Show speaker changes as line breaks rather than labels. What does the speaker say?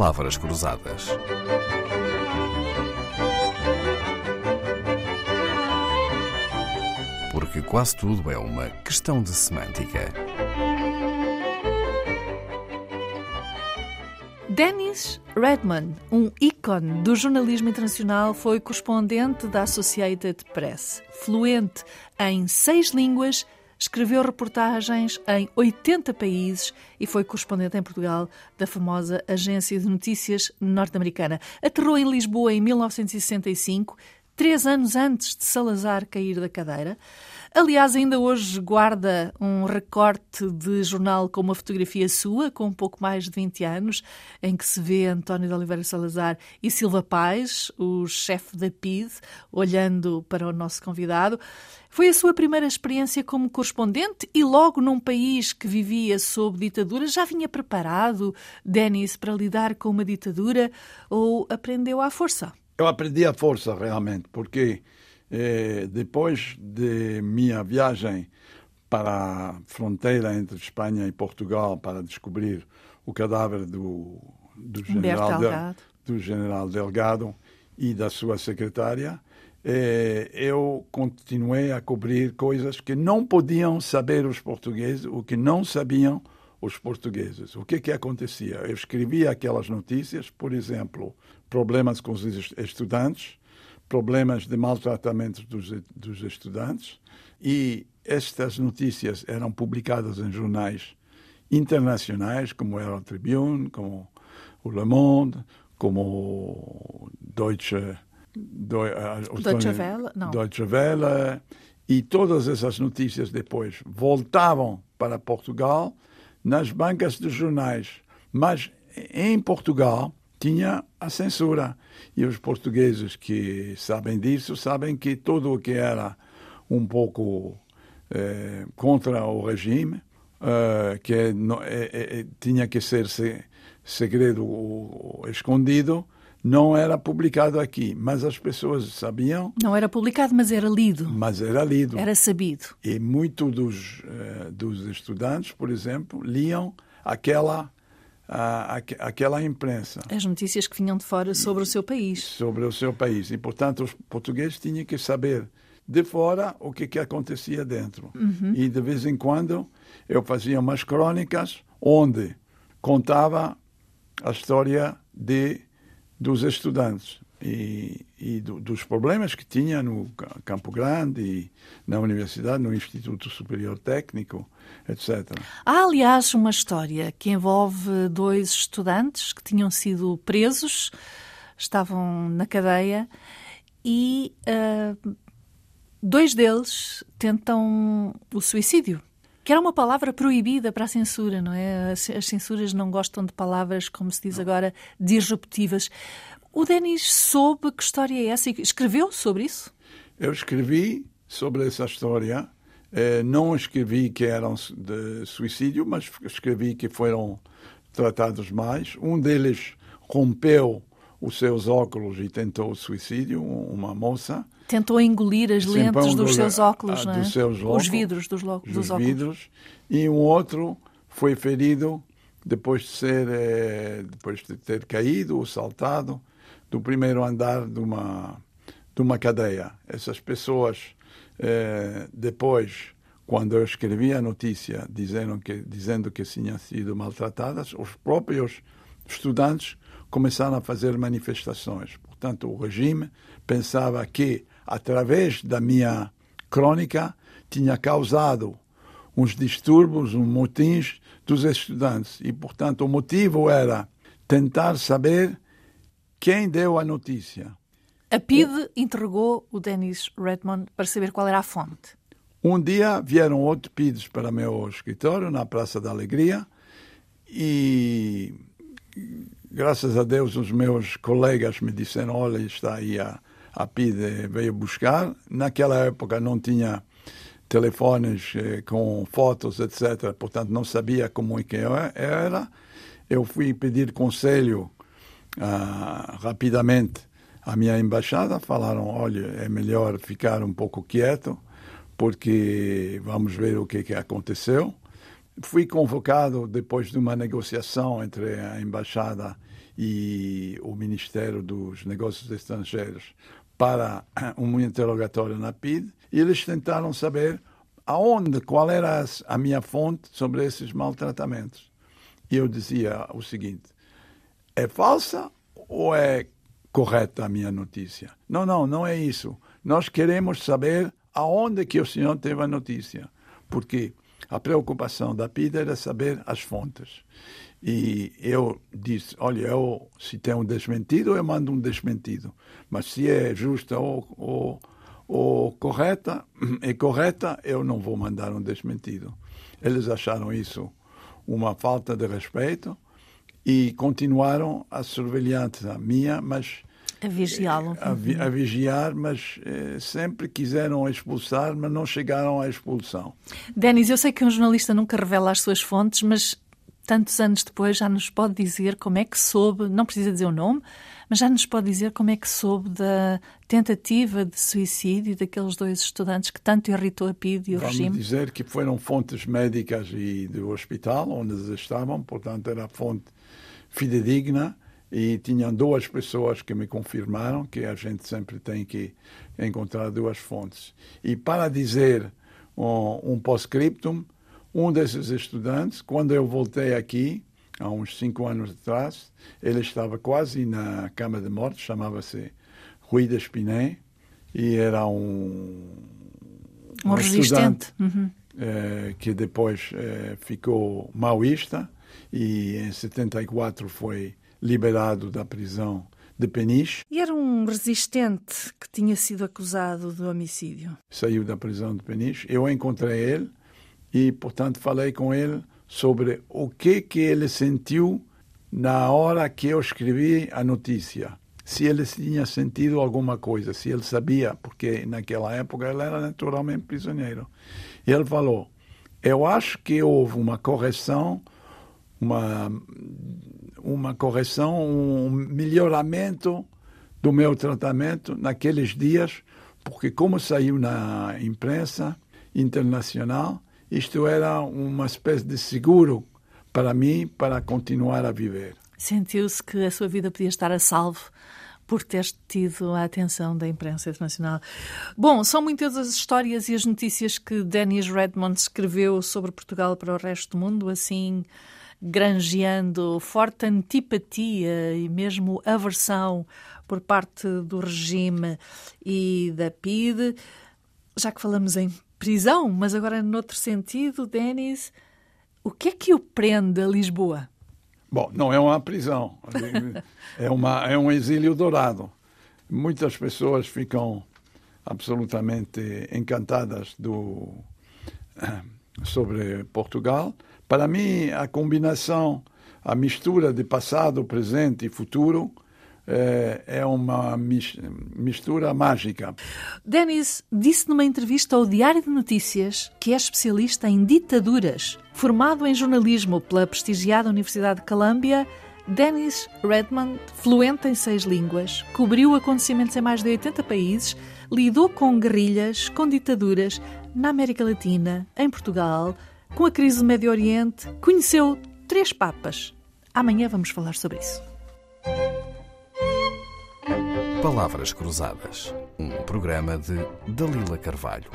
palavras cruzadas. Porque quase tudo é uma questão de semântica.
Dennis Redman, um ícone do jornalismo internacional, foi correspondente da Associated Press. Fluente em seis línguas, escreveu reportagens em 80 países e foi correspondente em Portugal da famosa agência de notícias norte-americana. Aterrou em Lisboa em 1965, três anos antes de Salazar cair da cadeira. Aliás, ainda hoje guarda um recorte de jornal com uma fotografia sua, com um pouco mais de 20 anos, em que se vê António de Oliveira Salazar e Silva Paz, o chefe da PID, olhando para o nosso convidado. Foi a sua primeira experiência como correspondente e logo num país que vivia sob ditadura, já vinha preparado, Denis, para lidar com uma ditadura ou aprendeu à força?
Eu aprendi à força, realmente, porque eh, depois de minha viagem para a fronteira entre Espanha e Portugal para descobrir o cadáver do, do, general, Delgado. do general Delgado e da sua secretária, eh, eu continuei a cobrir coisas que não podiam saber os portugueses, o que não sabiam os portugueses. O que que acontecia? Eu escrevia aquelas notícias, por exemplo, problemas com os estudantes, problemas de maltratamento dos, dos estudantes e estas notícias eram publicadas em jornais internacionais como era o Tribune, como o Le Monde, como Deutsche,
Deutsche Welle, não.
Deutsche Welle e todas essas notícias depois voltavam para Portugal nas bancas dos jornais. Mas em Portugal tinha a censura. E os portugueses que sabem disso sabem que tudo o que era um pouco eh, contra o regime, eh, que não, eh, tinha que ser se, segredo ou, ou escondido, não era publicado aqui, mas as pessoas sabiam.
Não era publicado, mas era lido.
Mas era lido.
Era sabido.
E muitos dos, dos estudantes, por exemplo, liam aquela a, aquela imprensa.
As notícias que vinham de fora sobre o seu país.
Sobre o seu país. E, portanto, os portugueses tinham que saber de fora o que, que acontecia dentro. Uhum. E, de vez em quando, eu fazia umas crônicas onde contava a história de, dos estudantes e, e do, dos problemas que tinha no Campo Grande na universidade, no Instituto Superior Técnico, etc.
Há, aliás, uma história que envolve dois estudantes que tinham sido presos, estavam na cadeia e uh, dois deles tentam o suicídio. Que era uma palavra proibida para a censura, não é? As, as censuras não gostam de palavras, como se diz não. agora, disruptivas. O Denis soube que história é essa e escreveu sobre isso?
Eu escrevi sobre essa história. Eh, não escrevi que eram de suicídio, mas escrevi que foram tratados mais. Um deles rompeu os seus óculos e tentou o suicídio, uma moça.
Tentou engolir as lentes dos seus óculos, não é?
Dos seus óculos,
os vidros dos, dos
óculos.
vidros.
E um outro foi ferido depois de ser, eh, depois de ter caído ou saltado do primeiro andar de uma, de uma cadeia. Essas pessoas, eh, depois, quando eu escrevi a notícia dizendo que, dizendo que tinham sido maltratadas, os próprios estudantes começaram a fazer manifestações. Portanto, o regime pensava que, através da minha crônica, tinha causado uns distúrbios, uns motins dos estudantes. E, portanto, o motivo era tentar saber quem deu a notícia?
A PID interrogou o Dennis Redmond para saber qual era a fonte.
Um dia vieram outros PIDs para meu escritório, na Praça da Alegria, e graças a Deus os meus colegas me disseram, olha, está aí a, a PID veio buscar. Naquela época não tinha telefones eh, com fotos, etc. Portanto, não sabia como é que era. Eu fui pedir conselho ah, rapidamente à minha embaixada, falaram: olha, é melhor ficar um pouco quieto, porque vamos ver o que, que aconteceu. Fui convocado depois de uma negociação entre a embaixada e o Ministério dos Negócios Estrangeiros para um interrogatório na PID e eles tentaram saber aonde, qual era a minha fonte sobre esses maltratamentos. E eu dizia o seguinte: é falsa ou é correta a minha notícia? Não, não, não é isso. Nós queremos saber aonde que o senhor teve a notícia. Porque a preocupação da PID era saber as fontes. E eu disse, olha, eu, se tem um desmentido, eu mando um desmentido. Mas se é justa ou, ou, ou correta, é correta, eu não vou mandar um desmentido. Eles acharam isso uma falta de respeito e continuaram a surveilhança minha, mas
a vigiá-lo.
A, vi, a, vigiar, mas eh, sempre quiseram expulsar, mas não chegaram à expulsão.
Denis, eu sei que um jornalista nunca revela as suas fontes, mas tantos anos depois já nos pode dizer como é que soube, não precisa dizer o nome, mas já nos pode dizer como é que soube da tentativa de suicídio daqueles dois estudantes que tanto irritou a PID e o
Vamos
regime?
Dizer que foram fontes médicas e do hospital onde eles estavam, portanto era fonte fidedigna e tinham duas pessoas que me confirmaram que a gente sempre tem que encontrar duas fontes. E para dizer um, um pós-scriptum, um desses estudantes, quando eu voltei aqui, há uns cinco anos atrás, ele estava quase na cama de morte, chamava-se Rui de Espiné, e era um,
um, um resistente uhum.
eh, que depois eh, ficou maoísta e em 74 foi liberado da prisão de Peniche.
E era um resistente que tinha sido acusado de homicídio.
Saiu da prisão de Peniche. Eu encontrei ele e, portanto, falei com ele sobre o que que ele sentiu na hora que eu escrevi a notícia. Se ele tinha sentido alguma coisa, se ele sabia, porque naquela época ele era naturalmente prisioneiro. E ele falou: Eu acho que houve uma correção, uma uma correção, um melhoramento do meu tratamento naqueles dias, porque como saiu na imprensa internacional, isto era uma espécie de seguro para mim para continuar a viver.
Sentiu-se que a sua vida podia estar a salvo por ter tido a atenção da imprensa internacional. Bom, são muitas as histórias e as notícias que Dennis Redmond escreveu sobre Portugal para o resto do mundo, assim granjeando forte antipatia e mesmo aversão por parte do regime e da PIDE. Já que falamos em prisão, mas agora noutro sentido, Denis, o que é que o prende a Lisboa?
Bom, não é uma prisão, é, uma, é um exílio dourado. Muitas pessoas ficam absolutamente encantadas do, sobre Portugal, para mim, a combinação, a mistura de passado, presente e futuro é, é uma mistura mágica.
Denis disse numa entrevista ao Diário de Notícias que é especialista em ditaduras. Formado em jornalismo pela prestigiada Universidade de Columbia, Dennis Redmond, fluente em seis línguas, cobriu acontecimentos em mais de 80 países, lidou com guerrilhas, com ditaduras na América Latina, em Portugal, com a crise do Médio Oriente, conheceu três papas. Amanhã vamos falar sobre isso.
Palavras Cruzadas, um programa de Dalila Carvalho.